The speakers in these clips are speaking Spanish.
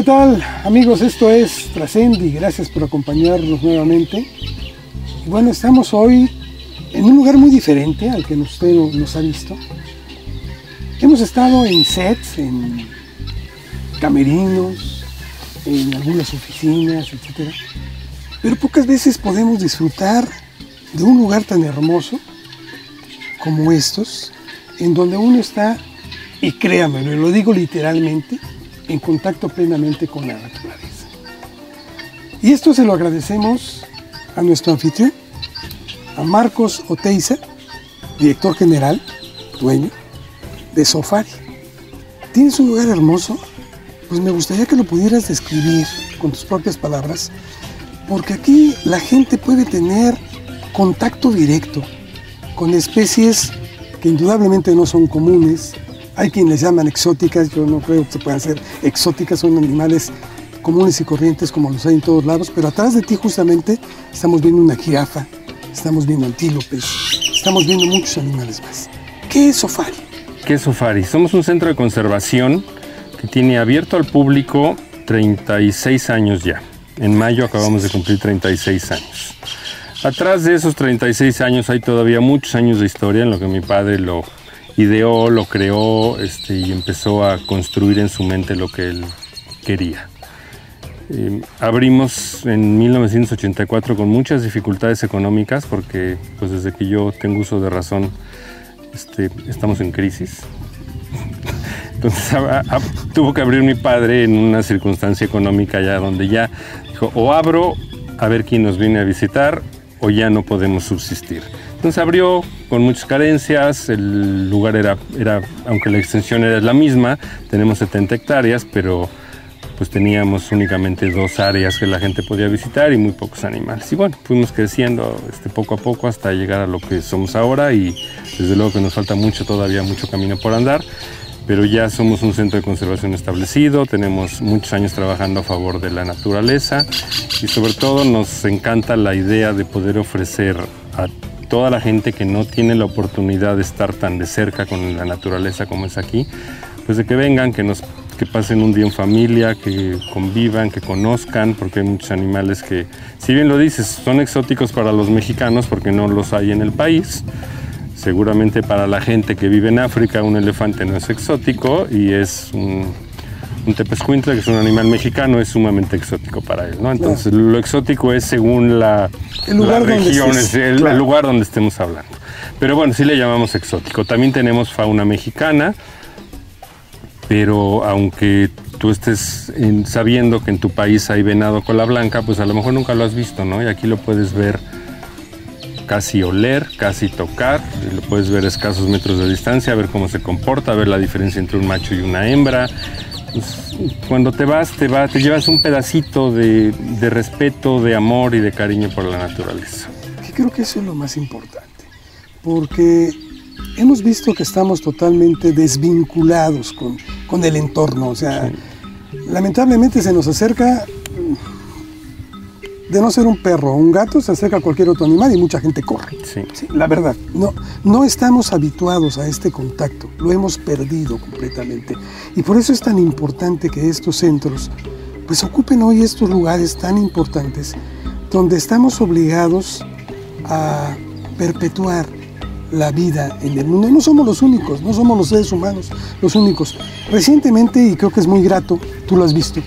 ¿Qué tal amigos? Esto es Trascendi, gracias por acompañarnos nuevamente. Bueno, estamos hoy en un lugar muy diferente al que usted nos ha visto. Hemos estado en sets, en camerinos, en algunas oficinas, etc. Pero pocas veces podemos disfrutar de un lugar tan hermoso como estos, en donde uno está, y créanmelo, lo digo literalmente, en contacto plenamente con la naturaleza. Y esto se lo agradecemos a nuestro anfitrión, a Marcos Oteiza, director general, dueño de Sofari. ¿Tienes un lugar hermoso? Pues me gustaría que lo pudieras describir con tus propias palabras, porque aquí la gente puede tener contacto directo con especies que indudablemente no son comunes, hay quienes les llaman exóticas, yo no creo que se puedan ser exóticas, son animales comunes y corrientes como los hay en todos lados, pero atrás de ti justamente estamos viendo una jirafa, estamos viendo antílopes, estamos viendo muchos animales más. ¿Qué es Sofari? ¿Qué es Sofari? Somos un centro de conservación que tiene abierto al público 36 años ya. En mayo acabamos de cumplir 36 años. Atrás de esos 36 años hay todavía muchos años de historia en lo que mi padre lo ideó, lo creó este, y empezó a construir en su mente lo que él quería. Eh, abrimos en 1984 con muchas dificultades económicas porque pues desde que yo tengo uso de razón este, estamos en crisis. Entonces tuvo que abrir mi padre en una circunstancia económica ya donde ya dijo o abro a ver quién nos viene a visitar o ya no podemos subsistir. Entonces abrió con muchas carencias, el lugar era, era, aunque la extensión era la misma, tenemos 70 hectáreas, pero pues teníamos únicamente dos áreas que la gente podía visitar y muy pocos animales. Y bueno, fuimos creciendo este, poco a poco hasta llegar a lo que somos ahora y desde luego que nos falta mucho, todavía mucho camino por andar, pero ya somos un centro de conservación establecido, tenemos muchos años trabajando a favor de la naturaleza y sobre todo nos encanta la idea de poder ofrecer a toda la gente que no tiene la oportunidad de estar tan de cerca con la naturaleza como es aquí, pues de que vengan, que nos que pasen un día en familia, que convivan, que conozcan, porque hay muchos animales que, si bien lo dices, son exóticos para los mexicanos porque no los hay en el país. Seguramente para la gente que vive en África un elefante no es exótico y es un, un tepezcuintle, que es un animal mexicano, es sumamente exótico para él, ¿no? Entonces, lo exótico es según la, el lugar región, donde el, lugar donde estemos hablando. Pero bueno, sí le llamamos exótico. También tenemos fauna mexicana, pero aunque tú estés sabiendo que en tu país hay venado cola blanca, pues a lo mejor nunca lo has visto, ¿no? Y aquí lo puedes ver casi oler, casi tocar, y lo puedes ver a escasos metros de distancia, ver cómo se comporta, ver la diferencia entre un macho y una hembra, pues, cuando te vas, te va, te llevas un pedacito de, respeto, de amor y de cariño por la naturaleza. creo que eso es lo más importante, porque hemos visto que estamos totalmente desvinculados con, con el entorno, o sea, lamentablemente se nos acerca de no ser un perro o un gato, se acerca a cualquier otro animal y mucha gente corre. Sí. la verdad, no, no estamos habituados a este contacto, lo hemos perdido completamente. Y por eso es tan importante que estos centros pues ocupen hoy estos lugares tan importantes donde estamos obligados a perpetuar la vida en el mundo. No somos los únicos, no somos los seres humanos los únicos. Recientemente, y creo que es muy grato, tú lo has visto,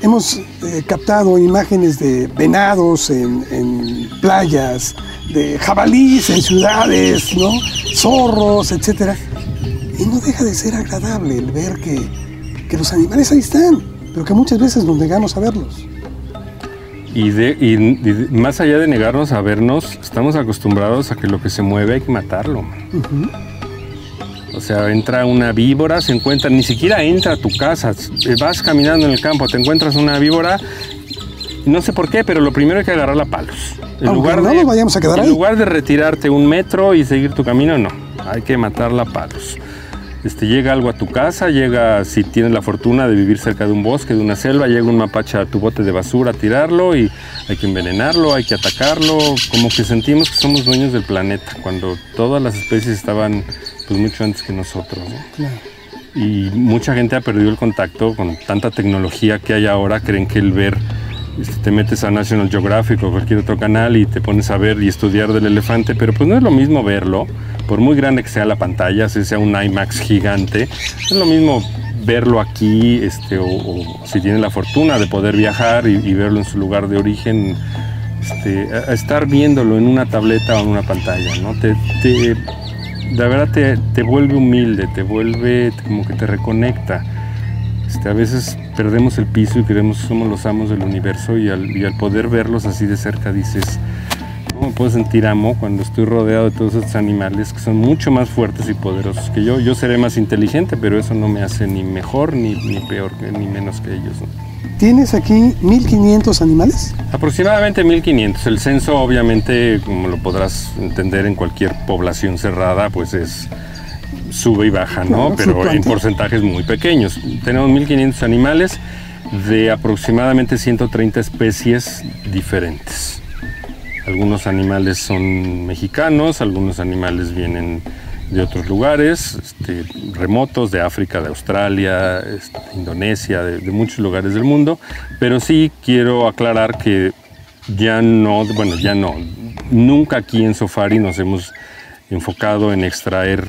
Hemos eh, captado imágenes de venados en, playas, de jabalíes en ciudades, ¿no? zorros, etc. Y no deja de ser agradable el ver que, que los animales ahí están, pero que muchas veces nos negamos a verlos. Y, de, más allá de negarnos a vernos, estamos acostumbrados a que lo que se mueve hay que matarlo. O sea, entra una víbora, se encuentra, ni siquiera entra a tu casa, vas caminando en el campo, te encuentras una víbora, no sé por qué, pero lo primero hay que agarrarla a palos. En lugar no de, vayamos a quedar En lugar de retirarte un metro y seguir tu camino, no, hay que matarla a palos. Este, llega algo a tu casa, llega, si tienes la fortuna de vivir cerca de un bosque, de una selva, llega un mapache a tu bote de basura a tirarlo y hay que envenenarlo, hay que atacarlo, como que sentimos que somos dueños del planeta, cuando todas las especies estaban pues mucho antes que nosotros. y mucha gente ha perdido el contacto con tanta tecnología que hay ahora, creen que el ver, este, te metes a National Geographic o cualquier otro canal y te pones a ver y estudiar del elefante, pero pues no es lo mismo verlo, por muy grande que sea la pantalla, si sea un IMAX gigante, es lo mismo verlo aquí, este, o, si tienen la fortuna de poder viajar y, verlo en su lugar de origen, este, a, estar viéndolo en una tableta o en una pantalla, ¿no? Te, te, la verdad te, te, vuelve humilde, te vuelve como que te reconecta. Este, a veces perdemos el piso y creemos que somos los amos del universo y al, y al poder verlos así de cerca dices, ¿cómo puedo sentir amo cuando estoy rodeado de todos estos animales que son mucho más fuertes y poderosos que yo? Yo seré más inteligente, pero eso no me hace ni mejor ni, ni peor, ni menos que ellos. ¿Tienes aquí 1500 animales? Aproximadamente 1500. El censo, obviamente, como lo podrás entender en cualquier población cerrada, pues es sube y baja, ¿no? Pero en porcentajes muy pequeños. Tenemos 1500 animales de aproximadamente 130 especies diferentes. Algunos animales son mexicanos, algunos animales vienen de otros lugares, este, remotos, de África, de Australia, este, Indonesia, de, muchos lugares del mundo, pero sí quiero aclarar que ya no, bueno, ya no, nunca aquí en Safari nos hemos enfocado en extraer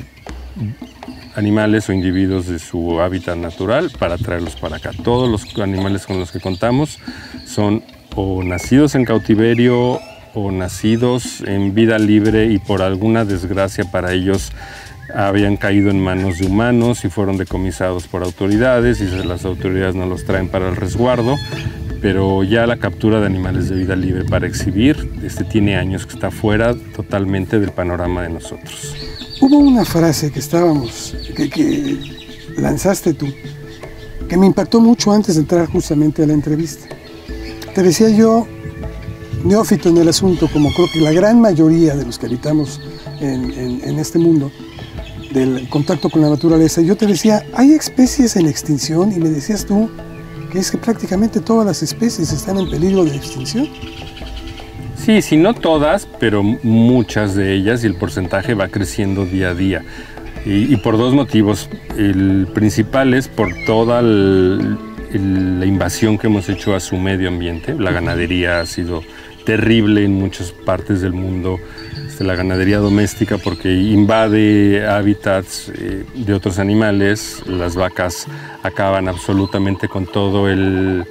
animales o individuos de su hábitat natural para traerlos para acá. Todos los animales con los que contamos son o nacidos en cautiverio o nacidos en vida libre y por alguna desgracia para ellos habían caído en manos de humanos y fueron decomisados por autoridades y las autoridades no los traen para el resguardo, pero ya la captura de animales de vida libre para exhibir este tiene años que está fuera totalmente del panorama de nosotros. Hubo una frase que estábamos, que, que lanzaste tú, que me impactó mucho antes de entrar justamente a la entrevista. Te decía yo, neófito en el asunto, como creo que la gran mayoría de los que habitamos en, este mundo, del contacto con la naturaleza, yo te decía, hay especies en extinción y me decías tú que es que prácticamente todas las especies están en peligro de extinción. Sí, sí, no todas, pero muchas de ellas y el porcentaje va creciendo día a día. Y, por dos motivos. El principal es por toda la invasión que hemos hecho a su medio ambiente. La ganadería ha sido terrible en muchas partes del mundo este, la ganadería doméstica porque invade hábitats eh, de otros animales. Las vacas acaban absolutamente con todo el,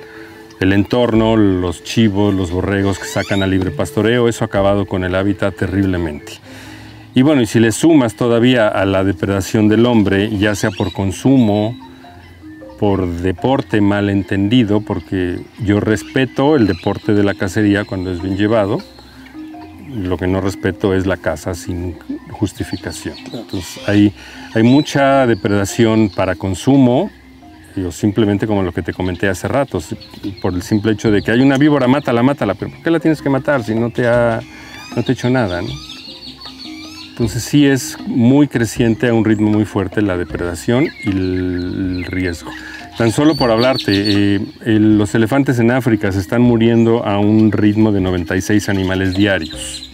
el entorno, los chivos, los borregos que sacan a libre pastoreo. Eso ha acabado con el hábitat terriblemente. Y bueno, y si le sumas todavía a la depredación del hombre, ya sea por consumo, por deporte mal entendido, porque yo respeto el deporte de la cacería cuando es bien llevado, lo que no respeto es la caza sin justificación. Entonces hay, hay mucha depredación para consumo, o simplemente como lo que te comenté hace rato, por el simple hecho de que hay una víbora, mátala, mátala, pero ¿por qué la tienes que matar si no te ha, no te ha hecho nada? Entonces sí es muy creciente a un ritmo muy fuerte la depredación y el riesgo. Tan solo por hablarte, eh, los elefantes en África se están muriendo a un ritmo de 96 animales diarios.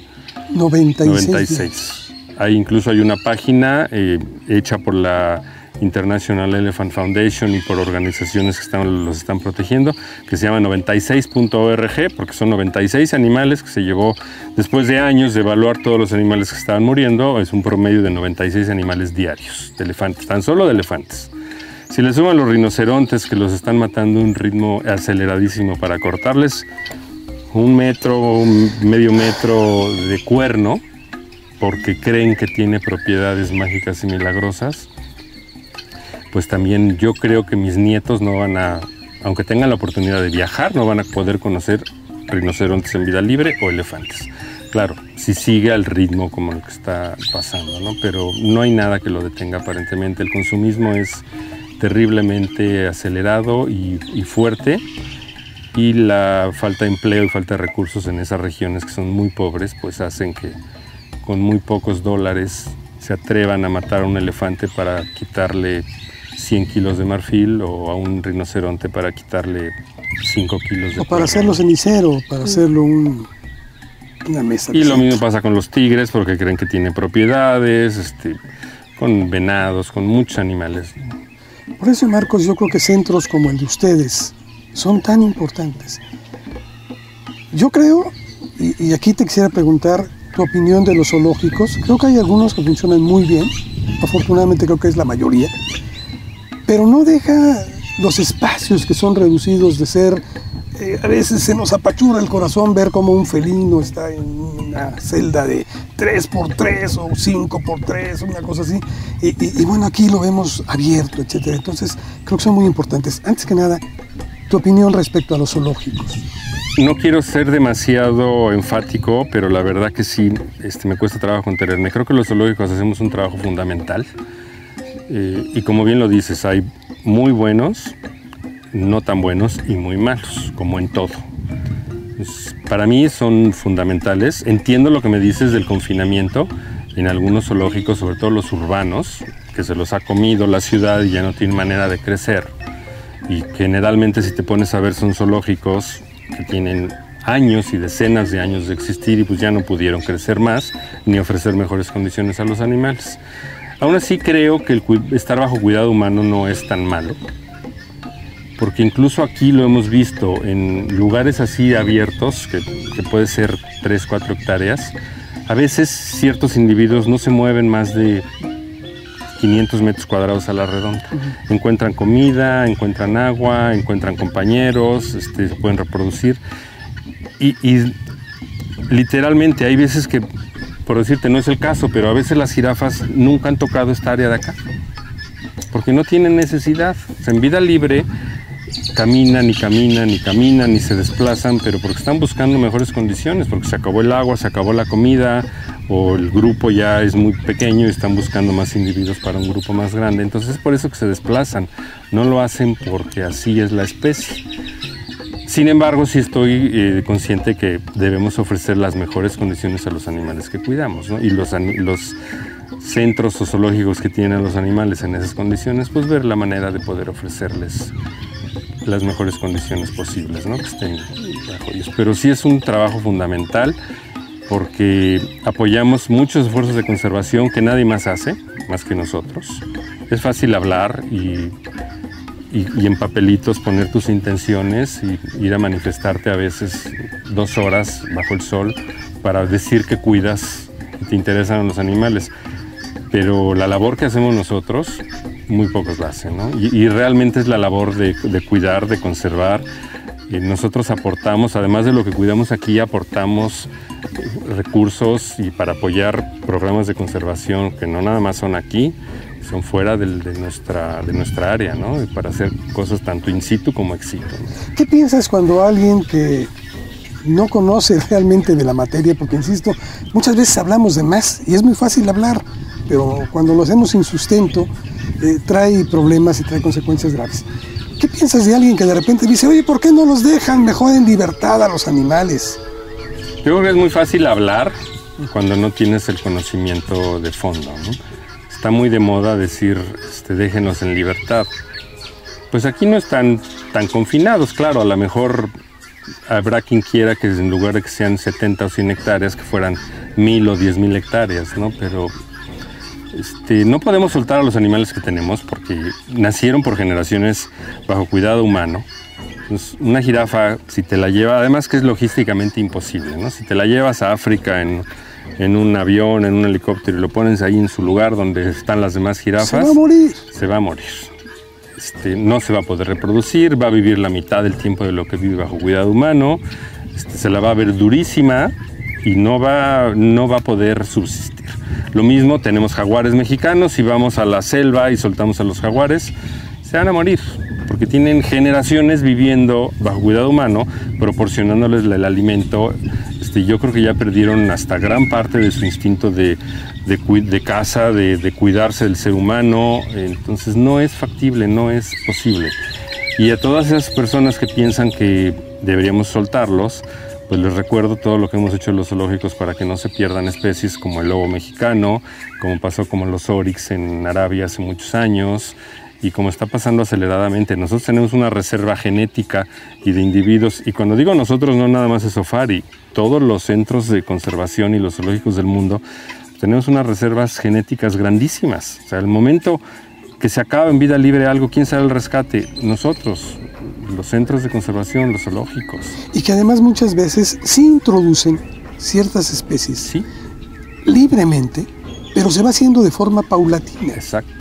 96. 96. Hay, incluso hay una página eh, hecha por la International Elephant Foundation y por organizaciones que están, los están protegiendo, que se llama 96.org, porque son 96 animales que se llevó después de años de evaluar todos los animales que estaban muriendo, es un promedio de 96 animales diarios de elefantes, tan solo de elefantes. Si le suman los rinocerontes que los están matando a un ritmo aceleradísimo para cortarles un metro, medio metro de cuerno, porque creen que tiene propiedades mágicas y milagrosas, pues también yo creo que mis nietos no van a, aunque tengan la oportunidad de viajar, no van a poder conocer rinocerontes en vida libre o elefantes. Claro, si sigue al ritmo como lo que está pasando, ¿no? Pero no hay nada que lo detenga aparentemente. El consumismo es terriblemente acelerado y, y fuerte y la falta de empleo y falta de recursos en esas regiones que son muy pobres, pues hacen que con muy pocos dólares se atrevan a matar a un elefante para quitarle 100 kilos de marfil o a un rinoceronte para quitarle 5 kilos de O para hacerlo cenicero, para hacerlo una mesa. Y lo mismo pasa con los tigres porque creen que tiene propiedades, este, con venados, con muchos animales. Por eso, Marcos, yo creo que centros como el de ustedes son tan importantes. Yo creo, y, y aquí te quisiera preguntar tu opinión de los zoológicos. Creo que hay algunos que funcionan muy bien, afortunadamente creo que es la mayoría, pero no deja los espacios que son reducidos de ser eh, a veces se nos apachura el corazón ver cómo un felino está en una celda de 3x3 o 5x3, una cosa así. Y, y, bueno, aquí lo vemos abierto, etc. Entonces, creo que son muy importantes. Antes que nada, tu opinión respecto a los zoológicos. No quiero ser demasiado enfático, pero la verdad que sí, este, me cuesta trabajo contenerme. Creo que los zoológicos hacemos un trabajo fundamental. Y como bien lo dices, hay muy buenos, no tan buenos y muy malos, como en todo. para mí son fundamentales. Entiendo lo que me dices del confinamiento en algunos zoológicos, sobre todo los urbanos, que se los ha comido la ciudad y ya no tienen manera de crecer. Y generalmente si te pones a ver son zoológicos que tienen años y decenas de años de existir y pues ya no pudieron crecer más ni ofrecer mejores condiciones a los animales. Aún así creo que el estar bajo cuidado humano no es tan malo porque incluso aquí lo hemos visto en lugares así abiertos, que, puede ser 3, 4 hectáreas, a veces ciertos individuos no se mueven más de 500 metros cuadrados a la redonda. Encuentran comida, encuentran agua, encuentran compañeros, este, se pueden reproducir. Y, y, literalmente hay veces que, por decirte, no es el caso, pero a veces las jirafas nunca han tocado esta área de acá. Porque no tienen necesidad. en vida libre caminan y caminan y caminan y se desplazan, pero porque están buscando mejores condiciones, porque se acabó el agua, se acabó la comida o el grupo ya es muy pequeño y están buscando más individuos para un grupo más grande. Entonces es por eso que se desplazan, no lo hacen porque así es la especie. Sin embargo, sí estoy eh, consciente que debemos ofrecer las mejores condiciones a los animales que cuidamos, Y los, los centros zoológicos que tienen los animales en esas condiciones, pues ver la manera de poder ofrecerles las mejores condiciones posibles, ¿no? que estén bajo ellos. Pero sí es un trabajo fundamental porque apoyamos muchos esfuerzos de conservación que nadie más hace, más que nosotros. Es fácil hablar y, y, en papelitos poner tus intenciones y ir a manifestarte a veces dos horas bajo el sol para decir que cuidas y te interesan los animales. Pero la labor que hacemos nosotros muy pocos lo hacen. Y, realmente es la labor de, cuidar, de conservar. Y nosotros aportamos, además de lo que cuidamos aquí, aportamos recursos y para apoyar programas de conservación que no nada más son aquí, son fuera de, nuestra, de nuestra área, ¿no? Para hacer cosas tanto in situ como ex situ. ¿Qué piensas cuando alguien que no conoce realmente de la materia, porque insisto, muchas veces hablamos de más y es muy fácil hablar, pero cuando lo hacemos sin sustento, eh, trae problemas y trae consecuencias graves. ¿Qué piensas de alguien que de repente dice, oye, ¿por qué no los dejan mejor en libertad a los animales? Yo creo que es muy fácil hablar cuando no tienes el conocimiento de fondo. Está muy de moda decir, este, déjenos en libertad. Pues aquí no están tan confinados, claro, a lo mejor habrá quien quiera que en lugar de que sean 70 o 100 hectáreas, que fueran mil o diez mil hectáreas, ¿no? Pero este, no podemos soltar a los animales que tenemos porque nacieron por generaciones bajo cuidado humano. una jirafa, si te la lleva, además que es logísticamente imposible, ¿no? Si te la llevas a África en, un avión, en un helicóptero y lo pones ahí en su lugar donde están las demás jirafas, se va a morir. Se va a morir. Este, no se va a poder reproducir, va a vivir la mitad del tiempo de lo que vive bajo cuidado humano, este, se la va a ver durísima y no va, no va a poder subsistir. Lo mismo, tenemos jaguares mexicanos, si vamos a la selva y soltamos a los jaguares, se van a morir, porque tienen generaciones viviendo bajo cuidado humano, proporcionándoles el alimento. Este, yo creo que ya perdieron hasta gran parte de su instinto de, de, caza, de, de cuidarse del ser humano, entonces no es factible, no es posible. Y a todas esas personas que piensan que deberíamos soltarlos, pues les recuerdo todo lo que hemos hecho en los zoológicos para que no se pierdan especies como el lobo mexicano, como pasó como los oryx en Arabia hace muchos años y como está pasando aceleradamente. Nosotros tenemos una reserva genética y de individuos, y cuando digo nosotros no nada más es Sofari, todos los centros de conservación y los zoológicos del mundo, tenemos unas reservas genéticas grandísimas. O sea, el momento que se acaba en vida libre algo, ¿quién sabe el rescate? Nosotros, los centros de conservación, los zoológicos. Y que además muchas veces sí introducen ciertas especies Sí, libremente, pero se va haciendo de forma paulatina. exacto.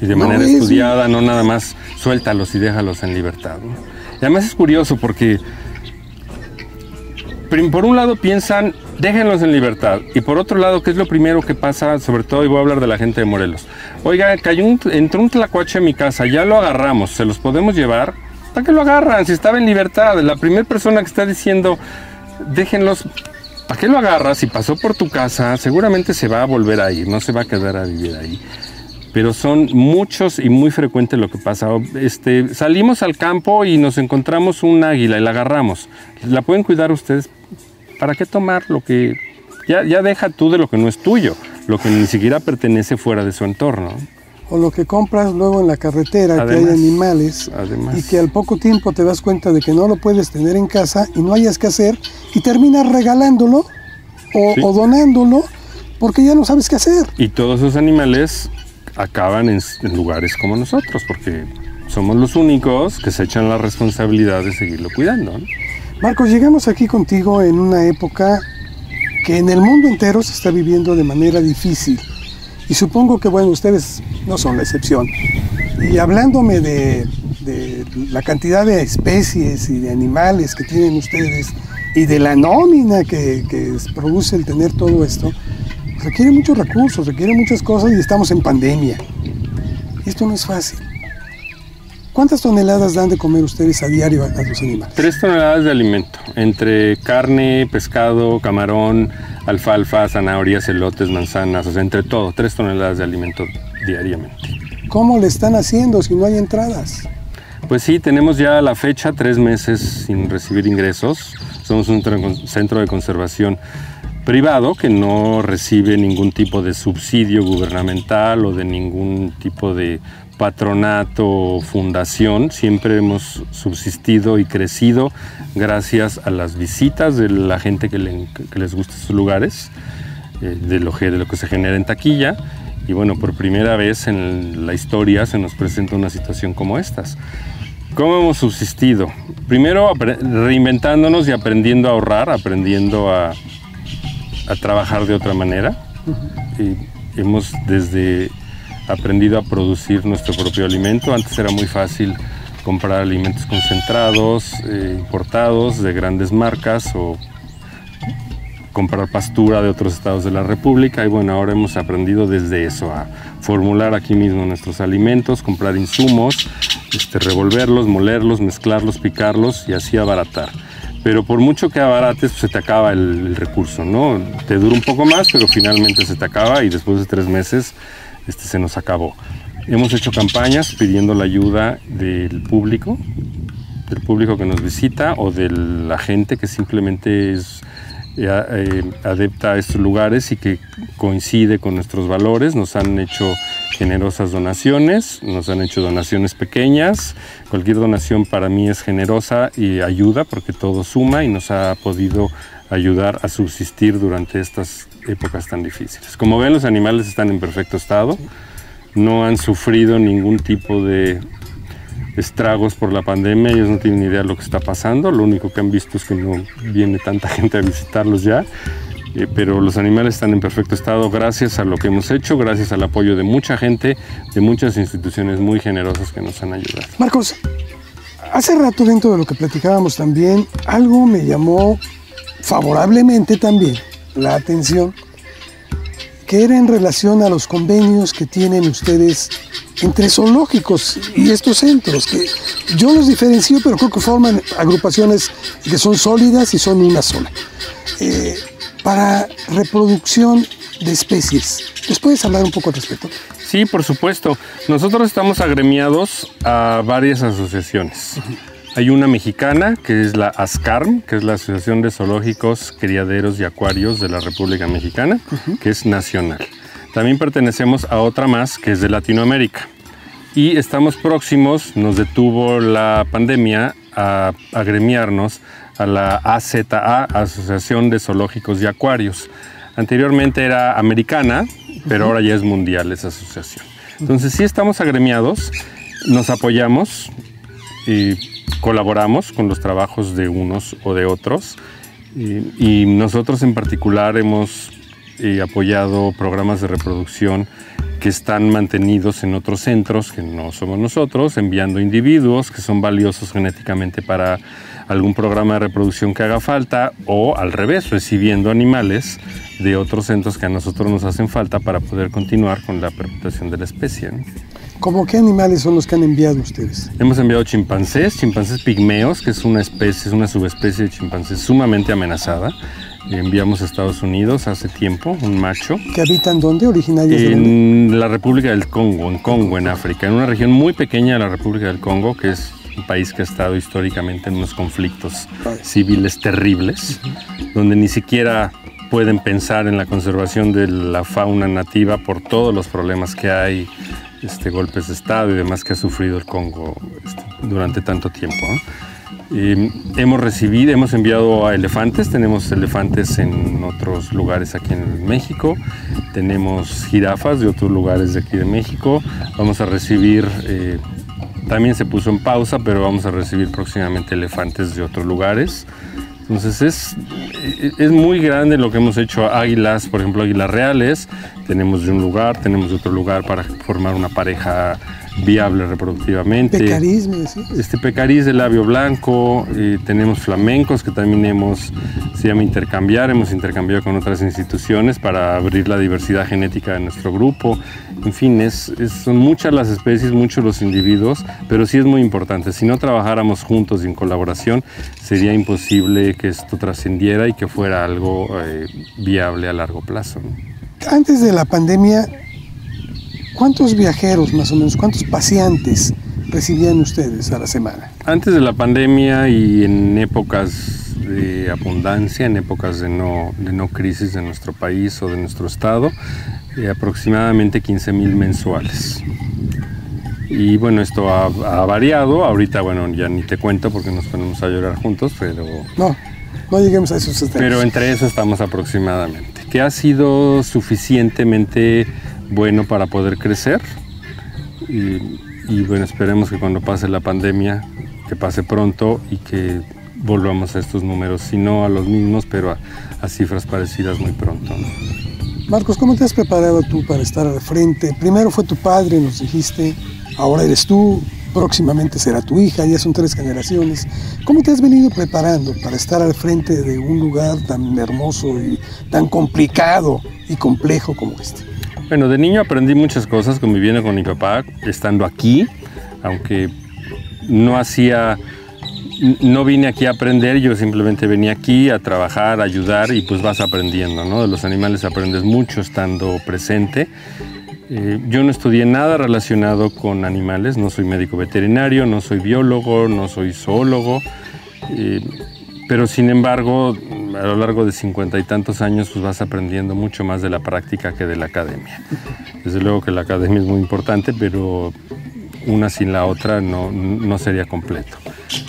Y de No manera es- estudiada, no nada más suéltalos y déjalos en libertad. ¿no? Y además es curioso porque por un lado piensan, déjenlos en libertad. Y por otro lado, ¿qué es lo primero que pasa? Sobre todo, y voy a hablar de la gente de Morelos. Oiga, cayó un, entró un tlacuache a mi casa, ya lo agarramos, ¿se los podemos llevar? ¿Para qué lo agarran? Si estaba en libertad. La primera persona que está diciendo, déjenlos, ¿para qué lo agarras? Si pasó por tu casa, seguramente se va a volver a ir, no se va a quedar a vivir ahí pero son muchos y muy frecuente lo que pasa. Este, salimos al campo y nos encontramos un águila y la agarramos. ¿La pueden cuidar ustedes? ¿Para qué tomar lo que... Ya, ya deja tú de lo que no es tuyo, lo que ni siquiera pertenece fuera de su entorno. O lo que compras luego en la carretera, que hay animales, además. y que al poco tiempo te das cuenta de que no lo puedes tener en casa y no hayas que hacer, y terminas regalándolo o, Sí. o donándolo porque ya no sabes qué hacer. Y todos esos animales acaban en, en lugares como nosotros, porque somos los únicos que se echan la responsabilidad de seguirlo cuidando. ¿no? Marcos, llegamos aquí contigo en una época que en el mundo entero se está viviendo de manera difícil. Y supongo que, bueno, ustedes no son la excepción. Y hablándome de, la cantidad de especies y de animales que tienen ustedes y de la nómina que, que produce el tener todo esto, requiere muchos recursos, requiere muchas cosas y estamos en pandemia. Y esto no es fácil. ¿Cuántas toneladas dan de comer ustedes a diario a, los animales? Tres toneladas de alimento, entre carne, pescado, camarón, alfalfa, zanahorias, elotes, manzanas, o sea, entre todo, tres toneladas de alimento diariamente. ¿Cómo le están haciendo si no hay entradas? Pues sí, tenemos ya a la fecha tres meses sin recibir ingresos. Somos un centro de conservación privado que no recibe ningún tipo de subsidio gubernamental o de ningún tipo de patronato o fundación. Siempre hemos subsistido y crecido gracias a las visitas de la gente que, le- que les gusta estos lugares, eh, de, lo que, de lo que se genera en taquilla. Y bueno, por primera vez en la historia se nos presenta una situación como estas. ¿Cómo hemos subsistido? Primero reinventándonos y aprendiendo a ahorrar, aprendiendo a, a trabajar de otra manera. Y hemos desde aprendido a producir nuestro propio alimento. Antes era muy fácil comprar alimentos concentrados, eh, importados de grandes marcas o comprar pastura de otros estados de la República y bueno, ahora hemos aprendido desde eso a formular aquí mismo nuestros alimentos, comprar insumos, este, revolverlos, molerlos, mezclarlos, picarlos y así abaratar. Pero por mucho que abarates, pues, se te acaba el, el recurso, ¿no? Te dura un poco más, pero finalmente se te acaba y después de tres meses este, se nos acabó. Hemos hecho campañas pidiendo la ayuda del público, del público que nos visita o de la gente que simplemente es eh, eh, adepta a estos lugares y que coincide con nuestros valores. Nos han hecho generosas donaciones, nos han hecho donaciones pequeñas. Cualquier donación para mí es generosa y ayuda porque todo suma y nos ha podido ayudar a subsistir durante estas épocas tan difíciles. Como ven, los animales están en perfecto estado, no han sufrido ningún tipo de estragos por la pandemia, ellos no tienen ni idea de lo que está pasando, lo único que han visto es que no viene tanta gente a visitarlos ya, eh, pero los animales están en perfecto estado gracias a lo que hemos hecho, gracias al apoyo de mucha gente, de muchas instituciones muy generosas que nos han ayudado. Marcos, hace rato dentro de lo que platicábamos también, algo me llamó favorablemente también la atención, que era en relación a los convenios que tienen ustedes entre zoológicos y estos centros, que yo los diferencio, pero creo que forman agrupaciones que son sólidas y son una sola. Eh, para reproducción de especies. ¿Les puedes hablar un poco al respecto? Sí, por supuesto. Nosotros estamos agremiados a varias asociaciones. Hay una mexicana que es la ASCARM, que es la Asociación de Zoológicos, Criaderos y Acuarios de la República Mexicana, que es nacional. También pertenecemos a otra más que es de Latinoamérica. Y estamos próximos, nos detuvo la pandemia, a agremiarnos a la AZA, Asociación de Zoológicos y Acuarios. Anteriormente era americana, pero ahora ya es mundial esa asociación. Entonces sí estamos agremiados, nos apoyamos y colaboramos con los trabajos de unos o de otros. Y, nosotros en particular hemos eh, apoyado programas de reproducción que están mantenidos en otros centros que no somos nosotros, enviando individuos que son valiosos genéticamente para algún programa de reproducción que haga falta o al revés, recibiendo animales de otros centros que a nosotros nos hacen falta para poder continuar con la perpetuación de la especie. ¿Cómo qué animales son los que han enviado ustedes? Hemos enviado chimpancés, chimpancés pigmeos, que es una especie, es una subespecie de chimpancé sumamente amenazada. Y enviamos a Estados Unidos hace tiempo, un macho, ¿Que habitan dónde? ¿Originarios de en la República del Congo, en Congo, en África, en una región muy pequeña de la República del Congo, que es un país que ha estado históricamente en unos conflictos civiles terribles, donde ni siquiera pueden pensar en la conservación de la fauna nativa por todos los problemas que hay, este, golpes de Estado y demás que ha sufrido el Congo este, durante tanto tiempo. Eh, hemos recibido, hemos enviado a elefantes, tenemos elefantes en otros lugares aquí en México, tenemos jirafas de otros lugares de aquí de México, vamos a recibir, eh, también se puso en pausa, pero vamos a recibir próximamente elefantes de otros lugares. Entonces es, es muy grande lo que hemos hecho. Águilas, por ejemplo, águilas reales, tenemos de un lugar, tenemos de otro lugar para formar una pareja viable reproductivamente. Pecariz, me. Este pecariz de labio blanco, eh, tenemos flamencos que también hemos, se llama intercambiar, hemos intercambiado con otras instituciones para abrir la diversidad genética de nuestro grupo. En fin, es, es- son muchas las especies, muchos los individuos, pero sí es muy importante. Si no trabajáramos juntos y en colaboración, sería imposible que esto trascendiera y que fuera algo eh, viable a largo plazo. ¿no? Antes de la pandemia, ¿cuántos viajeros más o menos, cuántos paseantes recibían ustedes a la semana? Antes de la pandemia y en épocas de abundancia, en épocas de no, de no crisis de nuestro país o de nuestro estado, eh, aproximadamente 15 mil mensuales. Y bueno, esto ha, ha variado. Ahorita, bueno, ya ni te cuento porque nos ponemos a llorar juntos, pero, No, no lleguemos a esos extremos. pero entre eso estamos aproximadamente. Que ha sido suficientemente bueno para poder crecer. Y, bueno, esperemos que cuando pase la pandemia, que pase pronto y que volvamos a estos números, si no a los mismos, pero a, cifras parecidas muy pronto. Marcos, ¿cómo te has preparado tú para estar al frente? Primero fue tu padre, nos dijiste, ahora eres tú, próximamente será tu hija, ya son tres generaciones. ¿Cómo te has venido preparando para estar al frente de un lugar tan hermoso y tan complicado y complejo como este? Bueno, de niño aprendí muchas cosas conviviendo con mi papá, estando aquí, aunque no hacía, no vine aquí a aprender, yo simplemente venía aquí a trabajar, a ayudar y pues vas aprendiendo, ¿no? De los animales aprendes mucho estando presente. Eh, yo no estudié nada relacionado con animales, no soy médico veterinario, no soy biólogo, no soy zoólogo, eh, pero sin embargo, a lo largo de cincuenta y tantos años, pues vas aprendiendo mucho más de la práctica que de la academia. Desde luego que la academia es muy importante, pero una sin la otra no, no sería completo.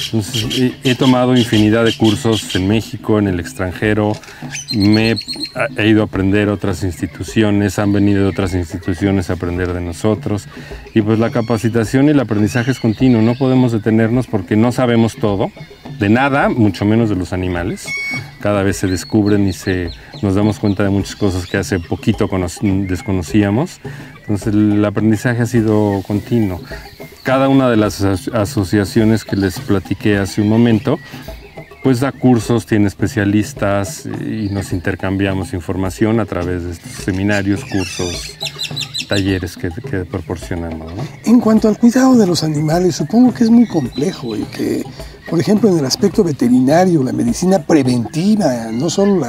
Entonces, he, he tomado infinidad de cursos en México, en el extranjero, me he, ido a aprender otras instituciones, han venido de otras instituciones a aprender de nosotros, y pues la capacitación y el aprendizaje es continuo, no podemos detenernos porque no sabemos todo, de nada, mucho menos de los animales. Cada vez se descubren y se, nos damos cuenta de muchas cosas que hace poquito cono- desconocíamos. Entonces el aprendizaje ha sido continuo. Cada una de las aso- asociaciones que les platiqué hace un momento, pues da cursos, tiene especialistas y nos intercambiamos información a través de estos seminarios, cursos, talleres que, proporcionamos. En cuanto al cuidado de los animales, supongo que es muy complejo y que, por ejemplo, en el aspecto veterinario, la medicina preventiva, no solo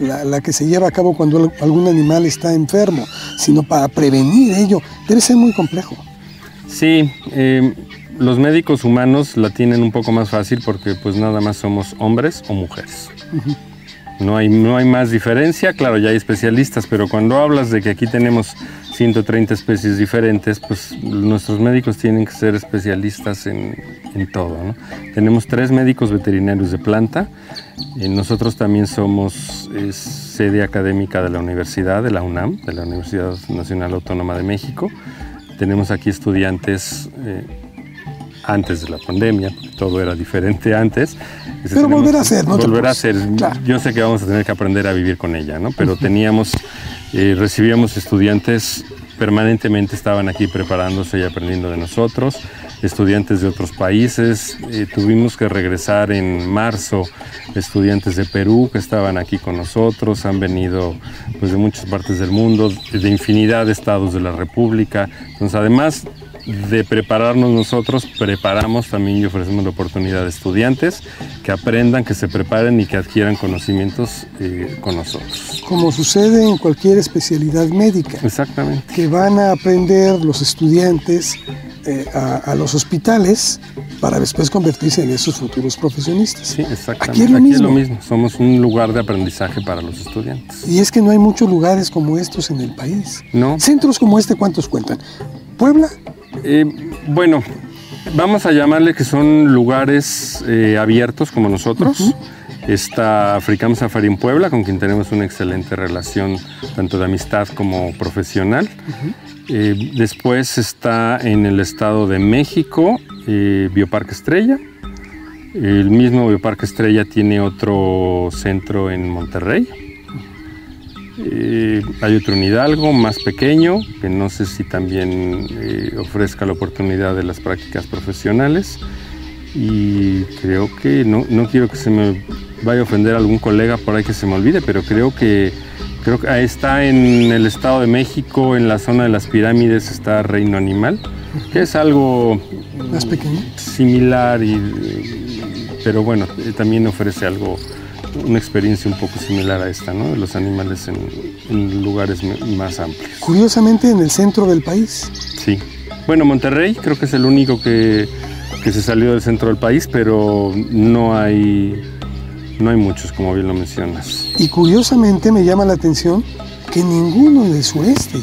la, la- que se lleva a cabo cuando al- algún animal está enfermo, sino para prevenir ello, debe ser muy complejo. Sí, eh, los médicos humanos la tienen un poco más fácil porque pues nada más somos hombres o mujeres. No hay, no hay más diferencia, claro, ya hay especialistas, pero cuando hablas de que aquí tenemos 130 especies diferentes, pues nuestros médicos tienen que ser especialistas en, en todo. ¿no? Tenemos tres médicos veterinarios de planta, eh, nosotros también somos sede académica de la universidad, de la UNAM, de la Universidad Nacional Autónoma de México. Tenemos aquí estudiantes eh, antes de la pandemia, todo era diferente antes. Pero volver a ser, ¿no? Volver a ser. Yo sé que vamos a tener que aprender a vivir con ella, ¿no? Pero teníamos, eh, recibíamos estudiantes permanentemente, estaban aquí preparándose y aprendiendo de nosotros estudiantes de otros países. Eh, tuvimos que regresar en marzo estudiantes de Perú que estaban aquí con nosotros, han venido pues, de muchas partes del mundo, de infinidad de estados de la República. Entonces, además de prepararnos nosotros, preparamos también y ofrecemos la oportunidad a estudiantes que aprendan, que se preparen y que adquieran conocimientos eh, con nosotros. Como sucede en cualquier especialidad médica. Exactamente. Que van a aprender los estudiantes eh, a, los hospitales para después convertirse en esos futuros profesionistas. Sí, exactamente. Aquí, es lo, mismo. lo, mismo. Somos un lugar de aprendizaje para los estudiantes. Y es que no hay muchos lugares como estos en el país. No. Centros como este, ¿cuántos cuentan? ¿Puebla? Eh, bueno, vamos a llamarle que son lugares eh, abiertos como nosotros. Está Africam Safari en Puebla, con quien tenemos una excelente relación, tanto de amistad como profesional. Eh, después está en el Estado de México, eh, Bioparque Estrella. El mismo Bioparque Estrella tiene otro centro en Monterrey. Eh, hay otro en Hidalgo, más pequeño, que no sé si también ofrezca la oportunidad de las prácticas profesionales. Y creo que, no, no quiero que se me vaya a ofender a algún colega por ahí que se me olvide, pero creo que Creo que está en el Estado de México, en la zona de las pirámides, está Reino Animal, que es algo más pequeño, similar, y, pero bueno, eh, también ofrece algo, una experiencia un poco similar a esta, ¿no? De los animales en, lugares más amplios. Curiosamente, en el centro del país. Sí. Bueno, Monterrey creo que es el único que, que se salió del centro del país, pero no hay no hay muchos, como bien lo mencionas. Y curiosamente me llama la atención que ninguno en el sureste.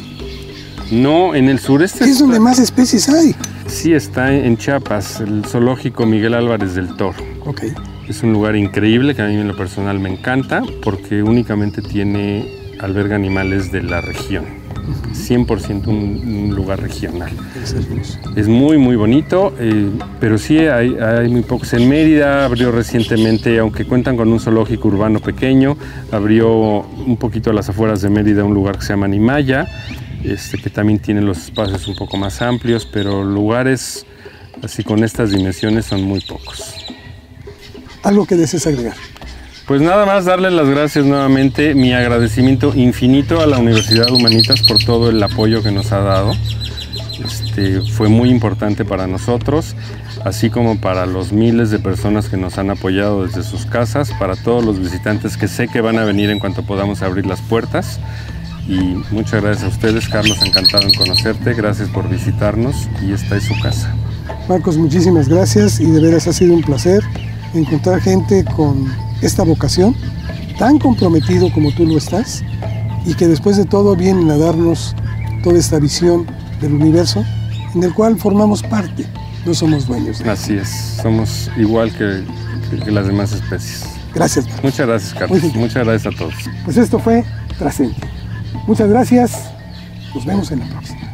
No, en el sureste. es donde más especies hay. Sí, está en Chiapas, el zoológico Miguel Álvarez del Toro. Ok. Es un lugar increíble que a mí en lo personal me encanta porque únicamente tiene alberga animales de la región. 100% un, lugar regional. Es muy, muy bonito, eh, pero sí hay, muy pocos. En Mérida abrió recientemente, aunque cuentan con un zoológico urbano pequeño, abrió un poquito a las afueras de Mérida un lugar que se llama Animaya, este, que también tiene los espacios un poco más amplios, pero lugares así con estas dimensiones son muy pocos. ¿Algo que desees agregar? Pues nada más darles las gracias nuevamente, mi agradecimiento infinito a la Universidad Humanitas por todo el apoyo que nos ha dado. Este, fue muy importante para nosotros, así como para los miles de personas que nos han apoyado desde sus casas, para todos los visitantes que sé que van a venir en cuanto podamos abrir las puertas. Y muchas gracias a ustedes, Carlos, encantado en conocerte, gracias por visitarnos y esta es su casa. Marcos, muchísimas gracias y de veras ha sido un placer encontrar gente con esta vocación, tan comprometido como tú lo estás, y que después de todo vienen a darnos toda esta visión del universo en el cual formamos parte, no somos dueños. Así es, somos igual que, las demás especies. Gracias. Muchas gracias, Carlos. Muchas gracias a todos. Pues esto fue Trascendente. Muchas gracias. Nos vemos en la próxima.